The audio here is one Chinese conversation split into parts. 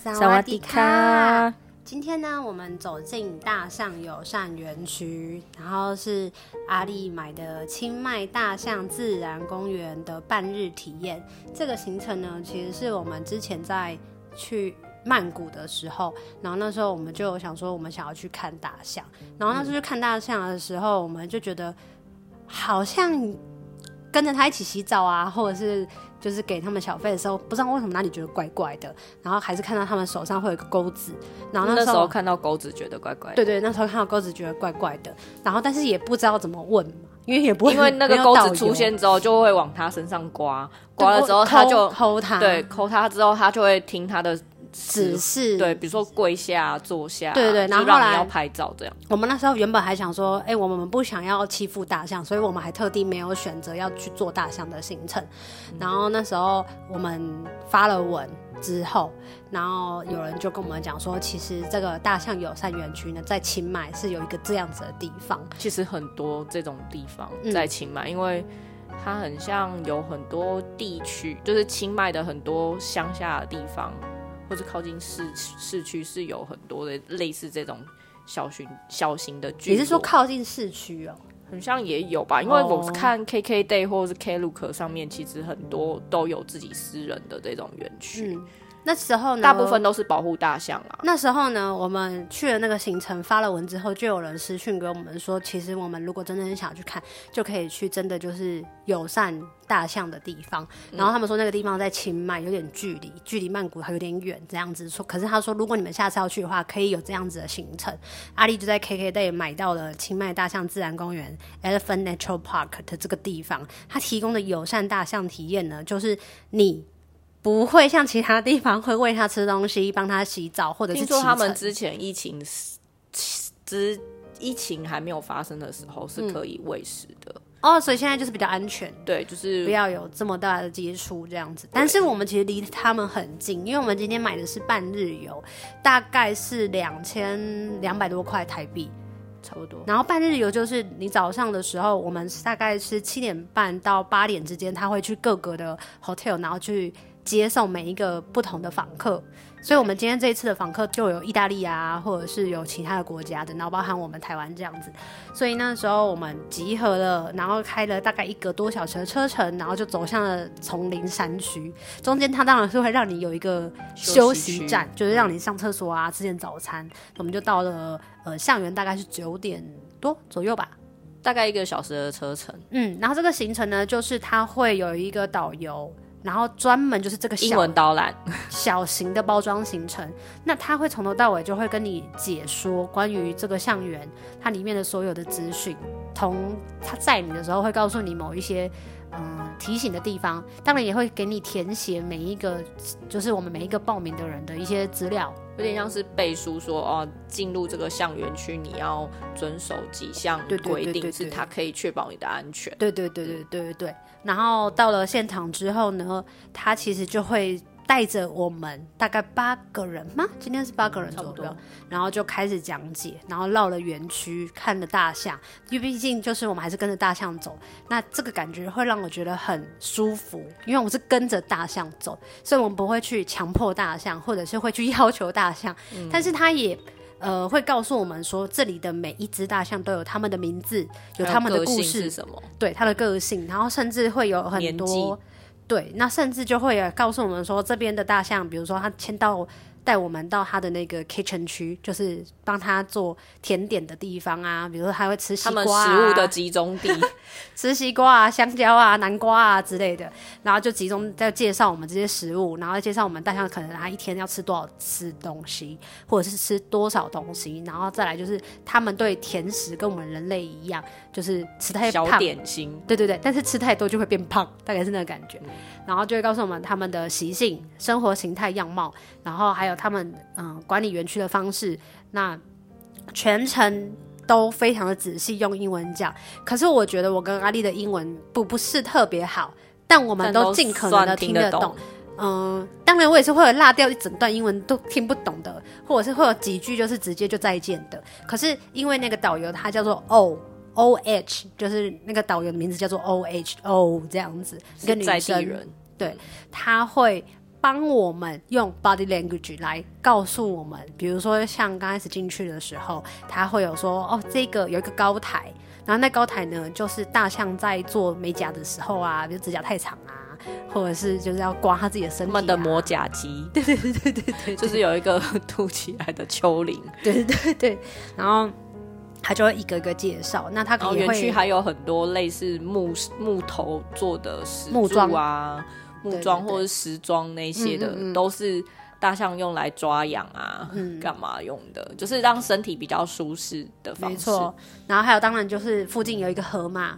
萨瓦迪卡。今天呢，我们走进大象友善园区，然后是阿丽买的清迈大象自然公园的半日体验。这个行程呢，其实是我们之前在去曼谷的时候，然后那时候我们就想说，我们想要去看大象。然后那时候去看大象的时候，我们就觉得好像跟着他一起洗澡啊，或者是。就是给他们小费的时候，不知道为什么哪里觉得怪怪的，然后还是看到他们手上会有一个钩子，然后那时，那时候看到钩子觉得怪怪的。对对，那时候看到钩子觉得怪怪的，然后但是也不知道怎么问嘛，因为也不会 因为那个钩子出现之后就会往他身上刮，刮了之后他就抠他，对，抠他之后他就会听他的。只是对，比如说跪下、坐下，对对，然后后来要拍照这样。我们那时候原本还想说，哎、欸，我们不想要欺负大象，所以我们还特地没有选择要去做大象的行程。嗯、然后那时候我们发了文之后，然后有人就跟我们讲说，其实这个大象友善园区呢，在清迈是有一个这样子的地方。其实很多这种地方在清迈，嗯、因为它很像有很多地区，就是清迈的很多乡下的地方。或者靠近市市区是有很多的类似这种小型小型的聚落。你是说靠近市区哦？好像也有吧，因为我看 KK Day 或者是 Klook 上面，其实很多都有自己私人的这种园区。嗯那时候呢，大部分都是保护大象啊。那时候呢，我们去了那个行程，发了文之后，就有人私讯给我们说，其实我们如果真的很想去看，就可以去真的就是友善大象的地方。然后他们说那个地方在清迈，有点距离，距离曼谷还有点远，这样子说。可是他说，如果你们下次要去的话，可以有这样子的行程。阿丽就在 KKday 买到了清迈大象自然公园 Elephant Natural Park 的这个地方，他提供的友善大象体验呢，就是你。不会像其他地方会喂它吃东西、帮它洗澡，或者是说他们之前疫情之疫情还没有发生的时候是可以喂食的、嗯、哦，所以现在就是比较安全，对，就是不要有这么大的接触这样子。但是我们其实离他们很近，因为我们今天买的是半日游，大概是两千两百多块台币，差不多。然后半日游就是你早上的时候，我们大概是七点半到八点之间，他会去各个的 hotel，然后去。接送每一个不同的访客，所以我们今天这一次的访客就有意大利啊，或者是有其他的国家的，然后包含我们台湾这样子。所以那时候我们集合了，然后开了大概一个多小时的车程，然后就走向了丛林山区。中间它当然是会让你有一个休息站，就是让你上厕所啊，吃点早餐。我们就到了呃象园，大概是九点多左右吧，大概一个小时的车程。嗯，然后这个行程呢，就是它会有一个导游。然后专门就是这个小英文导览，小型的包装行程。那他会从头到尾就会跟你解说关于这个象园它里面的所有的资讯。同他载你的时候会告诉你某一些嗯提醒的地方，当然也会给你填写每一个就是我们每一个报名的人的一些资料，有点像是背书说哦，进入这个象园区你要遵守几项规定，是它可以确保你的安全。对对对对对对对，对。然后到了现场之后呢，它其实就会带着我们大概八个人吗？今天是八个人左右，然后就开始讲解，然后绕了园区，看了大象，因为毕竟就是我们还是跟着大象走，那这个感觉会让我觉得很舒服，因为我是跟着大象走，所以我们不会去强迫大象，或者是会去要求大象，嗯、但是他也。呃，会告诉我们说，这里的每一只大象都有他们的名字，有他们的故事，什么？对，它的个性，然后甚至会有很多，对，那甚至就会告诉我们说，这边的大象，比如说它牵到。带我们到他的那个 kitchen 区，就是帮他做甜点的地方啊，比如说他会吃西瓜、啊，他们食物的集中地，吃西瓜啊、香蕉啊、南瓜啊之类的，然后就集中在介绍我们这些食物，然后介绍我们大象可能他一天要吃多少次东西，或者是吃多少东西，然后再来就是他们对甜食跟我们人类一样，就是吃太胖，小点心，对对对，但是吃太多就会变胖，大概是那个感觉，嗯、然后就会告诉我们他们的习性、生活形态、样貌，然后还有。他们嗯管理园区的方式，那全程都非常的仔细，用英文讲。可是我觉得我跟阿丽的英文不不是特别好，但我们都尽可能的听得懂。嗯，当然我也是会有落掉一整段英文都听不懂的，或者是会有几句就是直接就再见的。可是因为那个导游他叫做 O O H，就是那个导游的名字叫做 O H O 这样子，一个女生，对，他会。帮我们用 body language 来告诉我们，比如说像刚开始进去的时候，他会有说哦，这个有一个高台，然后那高台呢，就是大象在做美甲的时候啊，比如指甲太长啊，或者是就是要刮他自己的身体、啊，他们的磨甲机，对对对对对对，就是有一个凸起来的丘陵，对对对对，然后他就会一个一个介绍，那他可能园区还有很多类似木木头做的石柱啊。木桩或者石桩那些的，嗯嗯嗯，都是大象用来抓痒啊，干、嗯、嘛用的？就是让身体比较舒适的方式。没错。然后还有，当然就是附近有一个河嘛，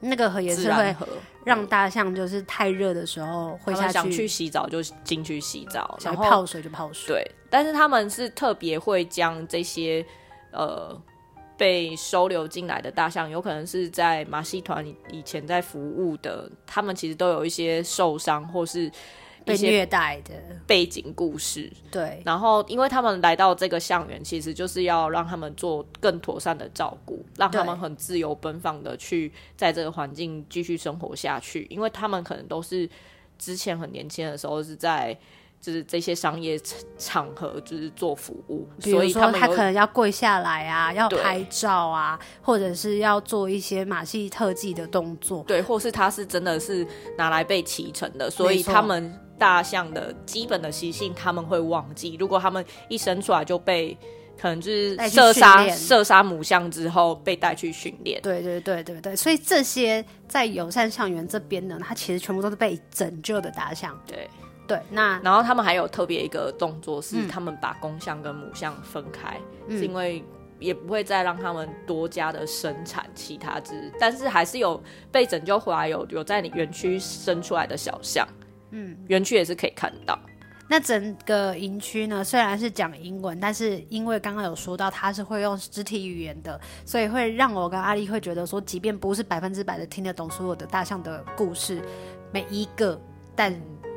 那个河也是会让大象就是太热的时候会下去，想去洗澡就进去洗澡，想泡水就泡水。对，但是他们是特别会将这些呃。被收留进来的大象，有可能是在马戏团以前在服务的，他们其实都有一些受伤或是被虐待的背景故事。对，然后因为他们来到这个象园，其实就是要让他们做更妥善的照顾，让他们很自由奔放的去在这个环境继续生活下去，因为他们可能都是之前很年轻的时候是在。就是这些商业场合，就是做服务，所以他他可能要跪下来啊，要拍照啊，或者是要做一些马戏特技的动作，对，或是他是真的是拿来被骑乘的，所以他们大象的基本的习性他们会忘记。如果他们一生出来就被可能就是射杀射杀母象之后被带去训练，对对对对对，所以这些在友善象园这边呢，它其实全部都是被拯救的大象，对。对，那然后他们还有特别一个动作，是他们把公象跟母象分开，嗯、是因为也不会再让他们多加的生产其他只，但是还是有被拯救回来，有有在你园区生出来的小象，嗯，园区也是可以看到。那整个营区呢，虽然是讲英文，但是因为刚刚有说到它是会用肢体语言的，所以会让我跟阿丽会觉得说，即便不是百分之百的听得懂所有的大象的故事，每一个，但。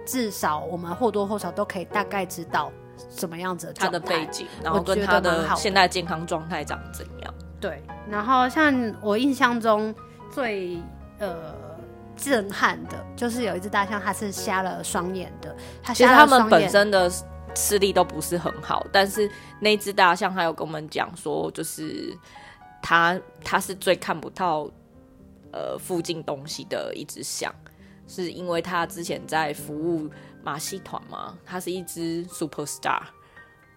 至少我们或多或少都可以大概知道什么样子的他的背景，然后跟他的现在健康状态长怎样。对，然后像我印象中最呃震撼的，就是有一只大象，它是瞎了双眼的。它。其实它们本身的视力都不是很好，但是那只大象还有跟我们讲说，就是它它是最看不到呃附近东西的一只象。是因为他之前在服务马戏团嘛，他是一只 super star，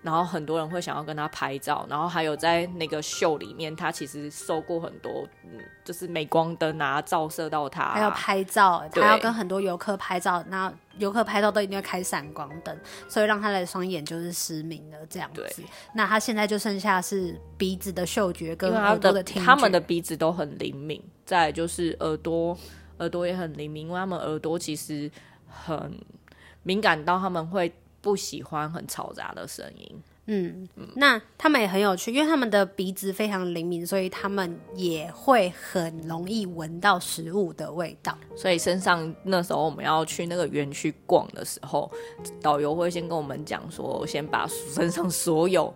然后很多人会想要跟他拍照，然后还有在那个秀里面，他其实受过很多，嗯，就是镁光灯啊照射到他，还要拍照，他要跟很多游客拍照，那游客拍照都一定要开闪光灯，所以让他的双眼就是失明了这样子。那他现在就剩下是鼻子的嗅觉跟耳朵的听觉，他们的鼻子都很灵敏，再就是耳朵。耳朵也很灵敏，因为他们耳朵其实很敏感到他们会不喜欢很嘈杂的声音。嗯，嗯，那他们也很有趣，因为他们的鼻子非常灵敏，所以他们也会很容易闻到食物的味道。所以身上那时候我们要去那个园区逛的时候，导游会先跟我们讲说，先把身上所有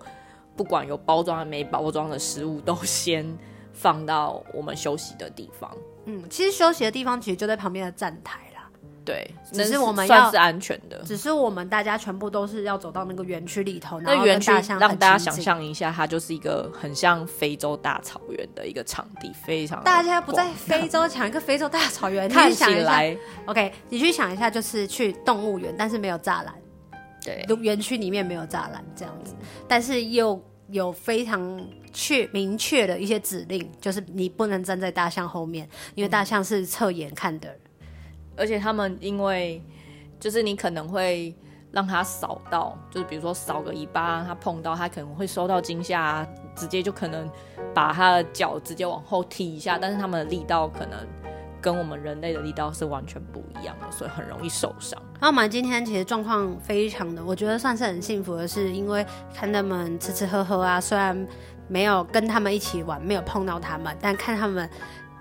不管有包装还没包装的食物都先放到我们休息的地方。嗯，其实休息的地方其实就在旁边的站台啦。对，只是我们要算是安全的。只是我们大家全部都是要走到那个园区里头，那园区让大家想象一下，它就是一个很像非洲大草原的一个场地，非常大家不在非洲抢一个非洲大草原，看起来 OK。你去想一下，就是去动物园，但是没有栅栏，对，园区里面没有栅栏这样子，但是又。有非常确明确的一些指令，就是你不能站在大象后面，因为大象是侧眼看的，而且他们因为就是你可能会让他扫到，就是比如说扫个尾巴，他碰到他可能会受到惊吓，直接就可能把他的脚直接往后踢一下，但是他们的力道可能。跟我们人类的力道是完全不一样的，所以很容易受伤。那我们今天其实状况非常的，我觉得算是很幸福的是，因为看他们吃吃喝喝啊，虽然没有跟他们一起玩，没有碰到他们，但看他们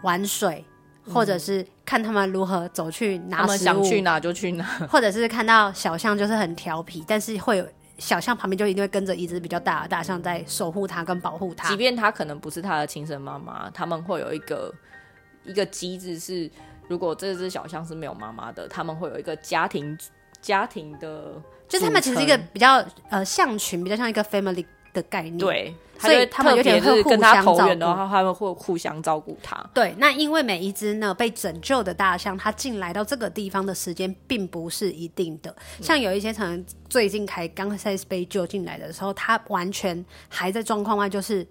玩水，或者是看他们如何走去拿食物，他们想去哪就去哪，或者是看到小象就是很调皮，但是会有小象旁边就一定会跟着一只比较大的大象在守护它跟保护它，即便它可能不是他的亲生妈妈，他们会有一个。一个机制是，如果这只小象是没有妈妈的，他们会有一个家庭家庭的，就是他们其实是一个比较呃象群，比较像一个 family 的概念。对。所以他们有点会互相照顾，的话他们会互相照顾他。对，那因为每一只呢被拯救的大象，它进来到这个地方的时间并不是一定的。像有一些可能最近才刚才被救进来的时候，它完全还在状况外，就是。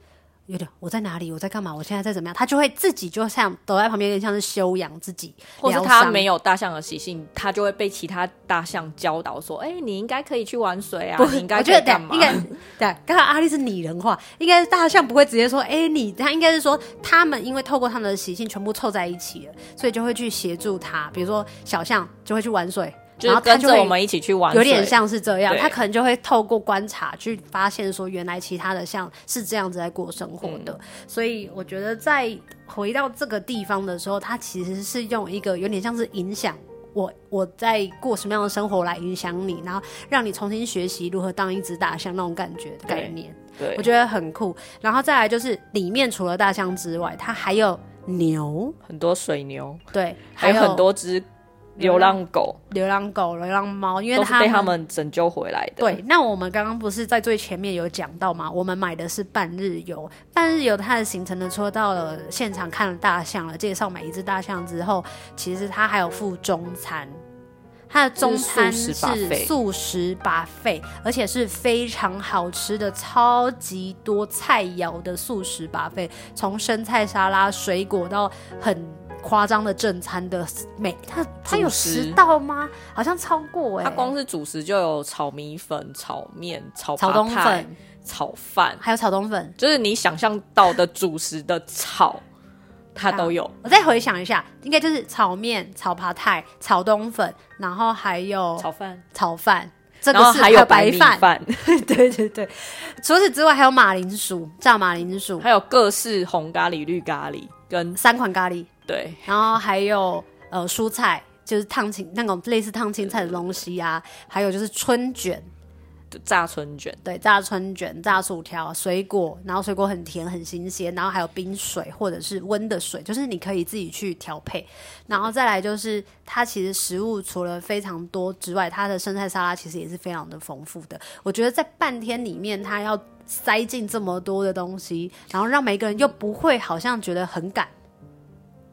有点，我在哪里？我在干嘛？我现在在怎么样？他就会自己就像躲在旁边，有点像是修养自己，或是他没有大象的习性，他就会被其他大象教导说：“哎、欸，你应该可以去玩水啊，你应该可以干嘛？”应该对，刚刚阿丽是拟人化，应该是大象不会直接说：“哎、欸，你。”他应该是说，他们因为透过他们的习性全部凑在一起了，所以就会去协助他。比如说小象就会去玩水。然后跟着我们一起去玩，有点像是这样。他可能就会透过观察去发现，说原来其他的像是这样子在过生活的。嗯、所以我觉得在回到这个地方的时候，他其实是用一个有点像是影响我我在过什么样的生活来影响你，然后让你重新学习如何当一只大象那种感觉的概念。对，我觉得很酷。然后再来就是里面除了大象之外，它还有牛，很多水牛，对，还有很多只。流浪狗、流浪狗、流浪猫，因为它被他们拯救回来的。对，那我们刚刚不是在最前面有讲到吗？我们买的是半日游，半日游它的行程呢，除了到了现场看了大象了，介绍每一只大象之后，其实它还有附中餐，它的中餐是素食 buffet，而且是非常好吃的，超级多菜肴的素食 buffet，从生菜沙拉、水果到很。夸张的正餐的美，它它有十道吗？好像超过哎、欸。它光是主食就有炒米粉、炒面、炒炒冬粉、炒饭，还有炒冬粉，就是你想象到的主食的炒，它都有。我再回想一下，应该就是炒面、炒扒菜、炒冬粉，然后还有炒饭、炒饭，这个是还有白饭。对对对，除此之外还有马铃薯、炸马铃薯，还有各式红咖喱、绿咖喱跟三款咖喱。对，然后还有呃蔬菜，就是烫青那种类似烫青菜的东西啊，还有就是春卷，炸春卷，对，炸春卷、炸薯条、水果，然后水果很甜很新鲜，然后还有冰水或者是温的水，就是你可以自己去调配。然后再来就是它其实食物除了非常多之外，它的生菜沙拉其实也是非常的丰富的。我觉得在半天里面，它要塞进这么多的东西，然后让每个人又不会好像觉得很赶。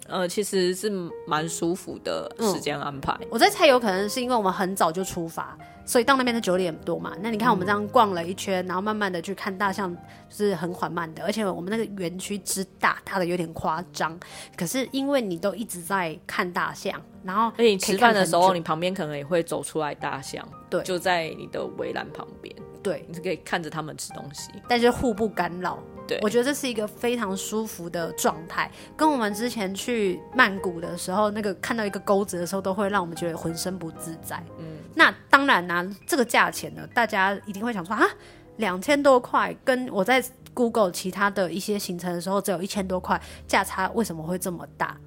呃，其实是蛮舒服的时间安排。嗯，我在猜，有可能是因为我们很早就出发，所以到那边是九点多嘛。那你看，我们这样逛了一圈，嗯，然后慢慢的去看大象，就是很缓慢的。而且我们那个园区之大，大的有点夸张。可是因为你都一直在看大象，然后而且你吃饭的时候，你旁边可能也会走出来大象，对，就在你的围栏旁边，对，你是可以看着他们吃东西，但是互不干扰。对，我觉得这是一个非常舒服的状态，跟我们之前去曼谷的时候，那个看到一个钩子的时候，都会让我们觉得浑身不自在。嗯，那当然呢、啊，这个价钱呢，大家一定会想说啊，两千多块，跟我在 Google 其他的一些行程的时候，只有一千多块，价差为什么会这么大？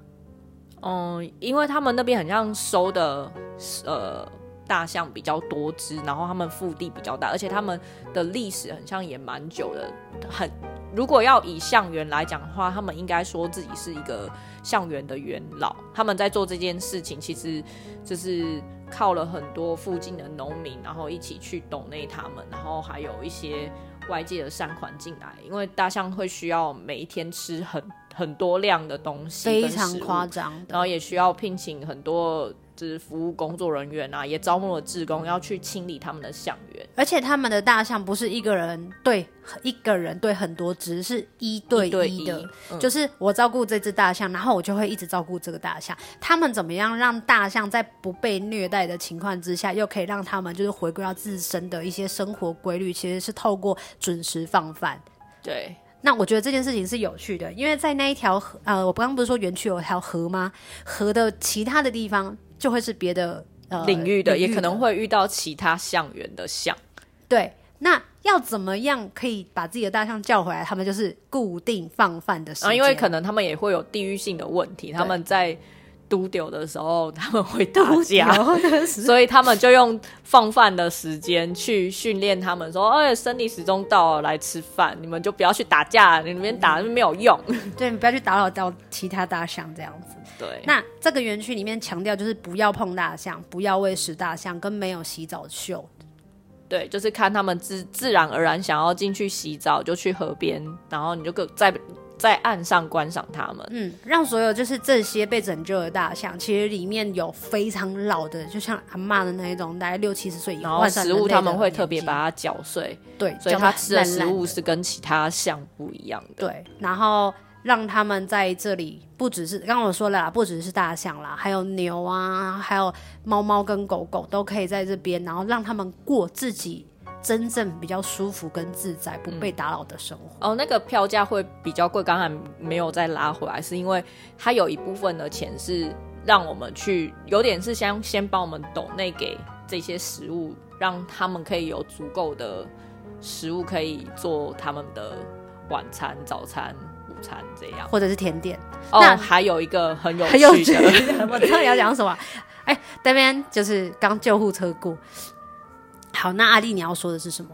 嗯，因为他们那边很像收的，呃。大象比较多只，然后他们腹地比较大，而且他们的历史很像也蛮久的。很，如果要以象园来讲的话，他们应该说自己是一个象园的元老。他们在做这件事情，其实就是靠了很多附近的农民，然后一起去懂内他们，然后还有一些外界的善款进来。因为大象会需要每一天吃很很多量的东西，非常夸张，然后也需要聘请很多。是服务工作人员啊，也招募了志工要去清理他们的象园，而且他们的大象不是一个人对一个人对很多只，是一对一的，一对一，嗯，就是我照顾这只大象，然后我就会一直照顾这个大象。他们怎么样让大象在不被虐待的情况之下，又可以让他们就是回归到自身的一些生活规律？其实是透过准时放饭。对，那我觉得这件事情是有趣的，因为在那一条河，呃，我刚刚不是说园区有条河吗？河的其他的地方。就会是别的呃领域的，也可能会遇到其他象园的象。对，那要怎么样可以把自己的大象叫回来？他们就是固定放饭的时间，啊，因为可能他们也会有地域性的问题。他们在都丢的时候，他们会打架，所以他们就用放饭的时间去训练他们，说：“哎，生理时钟到了，来吃饭，你们就不要去打架，你们打没有用。”对，你不要去打扰到其他大象这样子。对，那这个园区里面强调就是不要碰大象，不要喂食大象，跟没有洗澡秀。对，就是看他们自自然而然想要进去洗澡，就去河边，然后你就在在岸上观赏他们。嗯，让所有就是这些被拯救的大象，其实里面有非常老的，就像阿妈的那一种，大概六七十岁以后。然后食物他们会特别把它搅碎，对，所以它吃的食物是跟其他象不一样的。对，然后让他们在这里，不只是刚刚我说了啦，不只是大象啦，还有牛啊，还有猫猫跟狗狗都可以在这边，然后让他们过自己。真正比较舒服跟自在，不被打扰的生活。哦，那个票价会比较贵，刚才没有再拉回来，是因为它有一部分的钱是让我们去，有点是先先帮我们抖内给这些食物，让他们可以有足够的食物可以做他们的晚餐、早餐、餐这样，或者是甜点。哦，那还有一个很有趣的，我知道你要讲什么。哎，那边就是刚救护车过。好，那阿丽，你要说的是什么？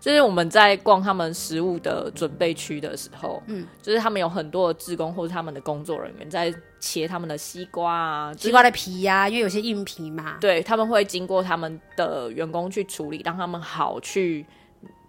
就是我们在逛他们食物的准备区的时候，嗯，就是他们有很多的职工或者他们的工作人员在切他们的西瓜啊，西瓜的皮呀、啊，因为有些硬皮嘛，对，他们会经过他们的员工去处理，让他们好去。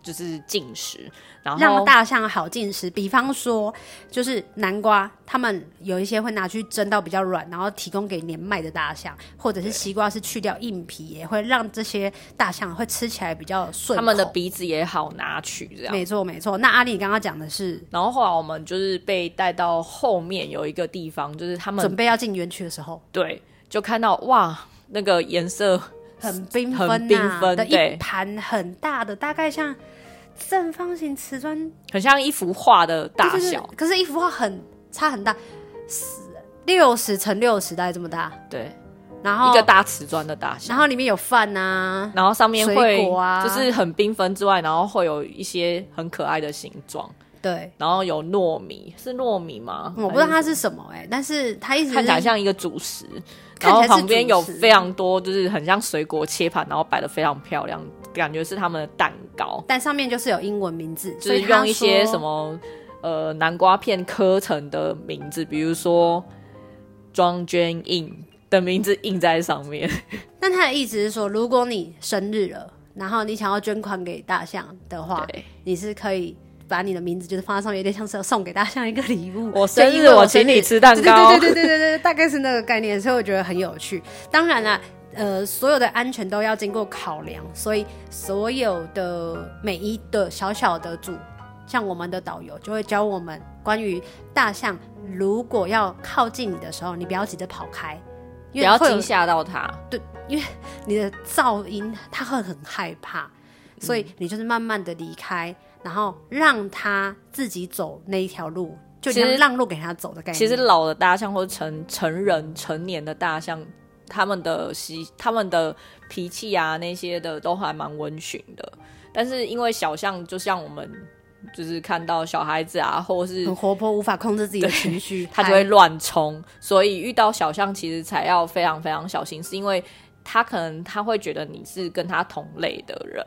就是进食，然后让大象好进食。比方说，就是南瓜，他们有一些会拿去蒸到比较软，然后提供给年迈的大象，或者是西瓜是去掉硬皮，也会让这些大象会吃起来比较顺。他们的鼻子也好拿取，这样没错没错。那阿丽，你刚刚讲的是，然后后来我们就是被带到后面有一个地方，就是他们准备要进园区的时候，对，就看到哇，那个颜色很缤纷、啊，很缤纷的一盘很大的，大概像。正方形瓷砖，很像一幅画的大小，可是，一幅画很差很大，六十乘六十大概这么大。对，然后一个大瓷砖的大小，然后里面有饭啊，然后上面会就是很缤纷之外，然后会有一些很可爱的形状。对，然后有糯米，是糯米吗？我不知道它是什么哎、欸，但是它一直看起来像一个主食，然后旁边有非常多，就是很像水果切盘，然后摆的非常漂亮。感觉是他们的蛋糕，但上面就是有英文名字，就是用一些什么呃南瓜片刻成的名字，比如说庄娟印的名字印在上面。但他的意思是说，如果你生日了，然后你想要捐款给大象的话，你是可以把你的名字就是放在上面，有点像是要送给大象一个礼物。我生日，我请你吃蛋糕。对对对对对对，大概是那个概念，所以我觉得很有趣。当然了。呃，所有的安全都要经过考量，所以所有的每一个小小的组，像我们的导游就会教我们关于大象，如果要靠近你的时候，你不要急着跑开，不要惊吓到它。对，因为你的噪音它会很害怕，所以你就是慢慢的离开，然后让他自己走那一条路，就其实让路给他走的概念。其实老的大象或者成成人成年的大象。他们的习，他们的脾气啊，那些的都还蛮温驯的。但是因为小象，就像我们就是看到小孩子啊，或是很活泼，无法控制自己的情绪，他就会乱冲。所以遇到小象，其实才要非常非常小心，是因为他可能他会觉得你是跟他同类的人。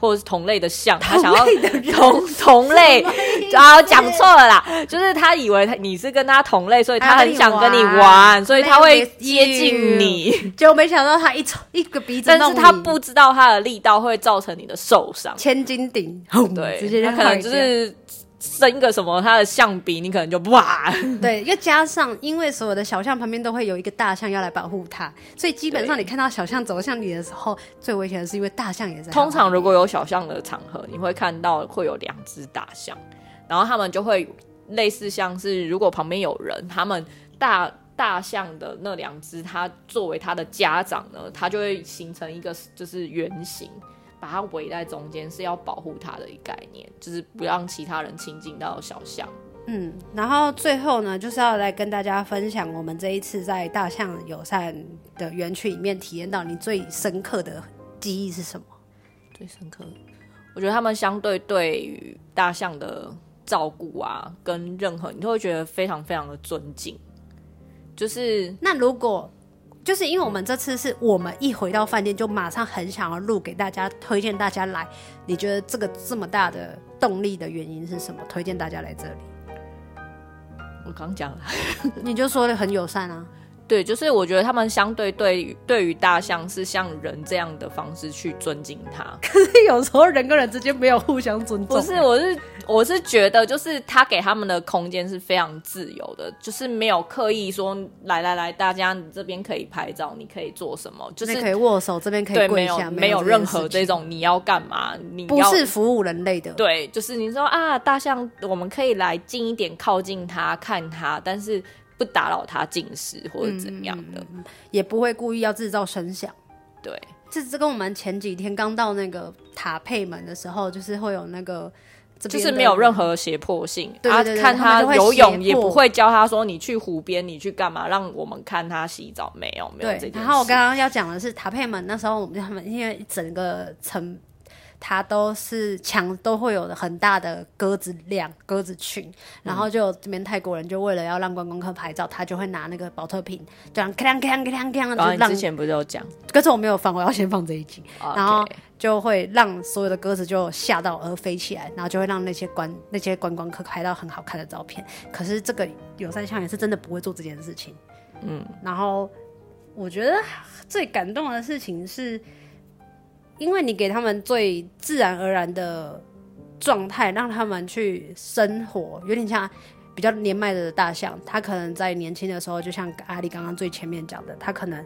或者是同类的像，他想要同同类，啊，讲错了啦，就是他以为他你是跟他同类，所以他很想跟你玩，所以他会接近你。结果没想到他一抽一个鼻子，但是他不知道他的力道会造成你的受伤，千斤顶，对，直接就可能就是。生一个什么，它的象鼻，你可能就哇。对，又加上，因为所有的小象旁边都会有一个大象要来保护它，所以基本上你看到小象走向你的时候，最危险的是因为大象也在。通常如果有小象的场合，你会看到会有两只大象，然后他们就会类似像是如果旁边有人，他们大大象的那两只，它作为它的家长呢，它就会形成一个就是圆形。把它围在中间是要保护它的一个概念，就是不让其他人亲近到小象。嗯，然后最后呢，就是要来跟大家分享我们这一次在大象友善的园区里面体验到你最深刻的记忆是什么？最深刻，我觉得他们相对对于大象的照顾啊，跟任何你都会觉得非常非常的尊敬。就是那如果。就是因为我们这次是我们一回到饭店就马上很想要录给大家，推荐大家来。你觉得这个这么大的动力的原因是什么？推荐大家来这里？我刚讲了，你就说的很友善啊。对，就是我觉得他们相对对于对于大象是像人这样的方式去尊敬它。可是有时候人跟人之间没有互相尊重。不是，我是我是觉得，就是他给他们的空间是非常自由的，就是没有刻意说来来来，大家你这边可以拍照，你可以做什么，就是可以握手，这边可以跪下，没有没有任何这种你要干嘛，你不是服务人类的。对，就是你说啊，大象，我们可以来近一点，靠近它看它，但是。不打扰他进食或者怎样的，嗯，也不会故意要制造声响。对，这这跟我们前几天刚到那个塔佩门的时候，就是会有那个，就是没有任何胁迫性。对对对对，啊，看他游泳也不会教他说，你去湖边，你去干嘛？让我们看他洗澡，没有没有这件事。然后我刚刚要讲的是塔佩门，那时候我们他们因为整个城。它都是墙都会有很大的鸽子量、鸽子群，然后就这边泰国人就为了要让观光客拍照，他就会拿那个保特瓶，这样。之前不是有讲？可是我没有放，我要先放这一集.然后就会让所有的鸽子就吓到而飞起来，然后就会让那些观那些观光客拍到很好看的照片。可是这个友善象园是真的不会做这件事情，嗯。然后我觉得最感动的事情是。因为你给他们最自然而然的状态，让他们去生活，有点像比较年迈的大象。他可能在年轻的时候，就像阿里刚刚最前面讲的，他可能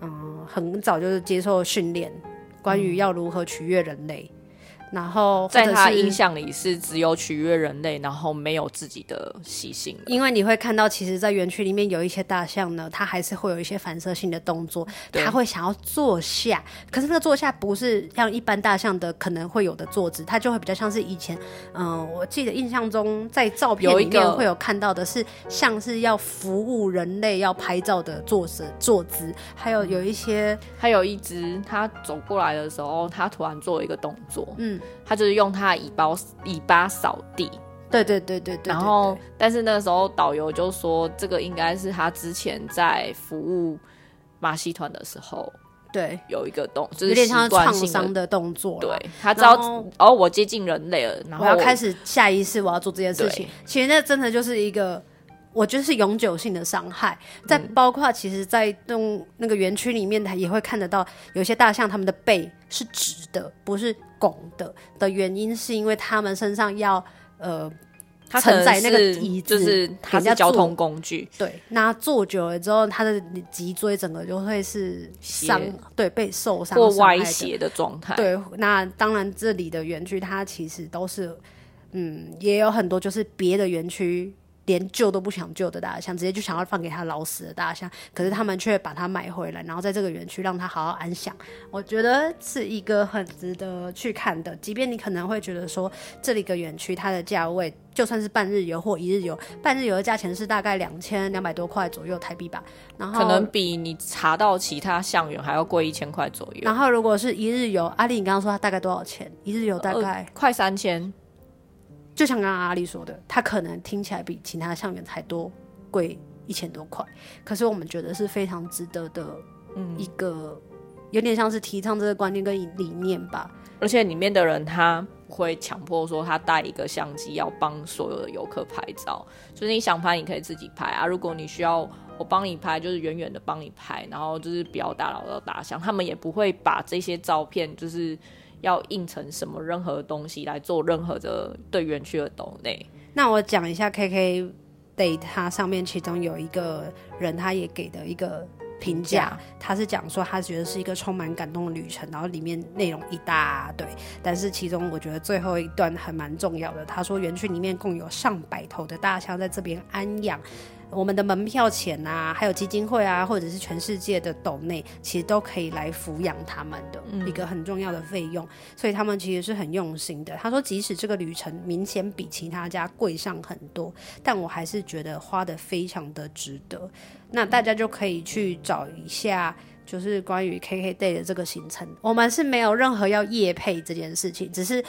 嗯很早就是接受训练，关于要如何取悦人类。然后在他印象里是只有取悦人类，然后没有自己的习性。因为你会看到，其实，在园区里面有一些大象呢，它还是会有一些反射性的动作，它会想要坐下。可是那个坐下不是像一般大象的可能会有的坐姿，它就会比较像是以前，嗯、呃，我记得印象中在照片里面会有看到的是像是要服务人类要拍照的坐姿坐姿，还有有一些，还有一只它走过来的时候，它突然做了一个动作，嗯。他就是用他的尾巴尾巴扫地，对对对对对。然后，但是那个时候导游就说，这个应该是他之前在服务马戏团的时候，对，有一个动，就是有点像创伤的动作。对，他知道哦，我接近人类了，然后我，我要开始下意识我要做这件事情。其实那真的就是一个。我觉得是永久性的伤害，在包括其实，在动那个园区里面，他也会看得到有些大象，它们的背是直的，不是拱的。的原因是因为他们身上要呃承载那个椅子，就是它是交通工具。对，那坐久了之后，它的脊椎整个就会是伤，对，被受伤或歪斜的状态。对，那当然这里的园区它其实都是，嗯，也有很多就是别的园区。连救都不想救的大象，直接就想要放给他老死的大象，可是他们却把它买回来，然后在这个园区让它好好安享。我觉得是一个很值得去看的，即便你可能会觉得说，这里个园区它的价位就算是半日游或一日游，半日游的价钱是大概两千两百多块左右台币吧，然后可能比你查到其他象园还要贵一千块左右。然后如果是一日游，阿丽你刚刚说它大概多少钱？一日游大概、呃、快三千。就像刚刚阿丽说的，它可能听起来比其他象园还多贵一千多块，可是我们觉得是非常值得的，嗯一个、嗯、有点像是提倡这个观念跟理念吧。而且里面的人他不会强迫说他带一个相机要帮所有的游客拍照，就是你想拍你可以自己拍啊。如果你需要我帮你拍，就是远远的帮你拍，然后就是不要打扰到大象，他们也不会把这些照片就是。要印成什么任何东西来做任何的对园区的抖内？那我讲一下 KK Day，它上面其中有一个人，他也给的一个评价，他是讲说他觉得是一个充满感动的旅程，然后里面内容一大堆，但是其中我觉得最后一段还蛮重要的。他说园区里面共有上百头的大象在这边安养。我们的门票钱啊，还有基金会啊，或者是全世界的斗内，其实都可以来抚养他们的一个很重要的费用，嗯，所以他们其实是很用心的。他说，即使这个旅程明显比其他家贵上很多，但我还是觉得花的非常的值得。那大家就可以去找一下，就是关于 KK Day 的这个行程。我们是没有任何要夜配这件事情，只是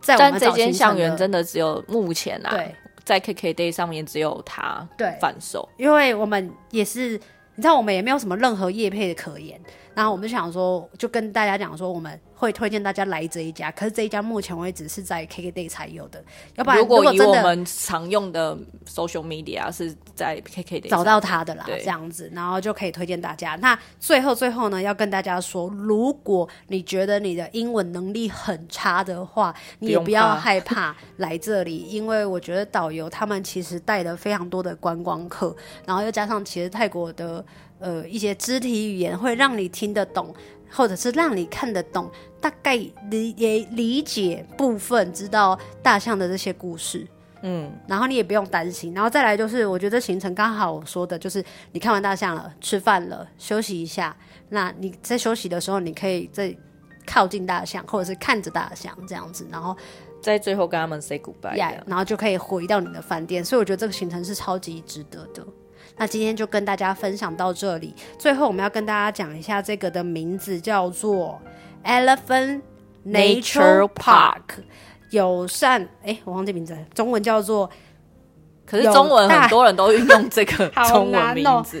在我们这间象园真的只有目前啊。对。在 KKday 上面只有他对贩售，因为我们也是，你知道，我们也没有什么任何业配的可言。然后我们就想说，就跟大家讲说，我们会推荐大家来这一家，可是这一家目前为止是在 KKday 才有的。要不然，如果以我们常用的 social media 是在 KKday 找到它的啦，对这样子，然后就可以推荐大家。那最后最后呢，要跟大家说，如果你觉得你的英文能力很差的话，你也不要害怕来这里，因为我觉得导游他们其实带了非常多的观光客，然后又加上其实泰国的呃一些肢体语言会让你听得懂。或者是让你看得懂，大概理也理解部分，知道大象的这些故事，嗯，然后你也不用担心。然后再来就是，我觉得行程刚好我说的就是，你看完大象了，吃饭了，休息一下。那你在休息的时候，你可以再靠近大象，或者是看着大象这样子，然后在最后跟他们 say goodbye，、yeah, 然后就可以回到你的饭店。所以我觉得这个行程是超级值得的。那今天就跟大家分享到这里。最后，我们要跟大家讲一下这个的名字，叫做 Elephant Nature Park。友善，哎、欸，我忘记名字，中文叫做。可是中文很多人都运用这个 中文名字，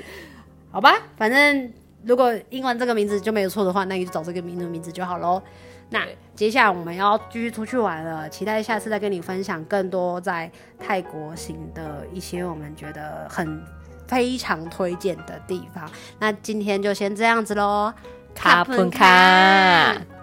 好吧？反正如果英文这个名字就没有错的话，那你就找这个名字名字就好喽。那接下来我们要继续出去玩了，期待下次再跟你分享更多在泰国行的一些我们觉得很。非常推荐的地方，那今天就先这样子喽，卡喷卡。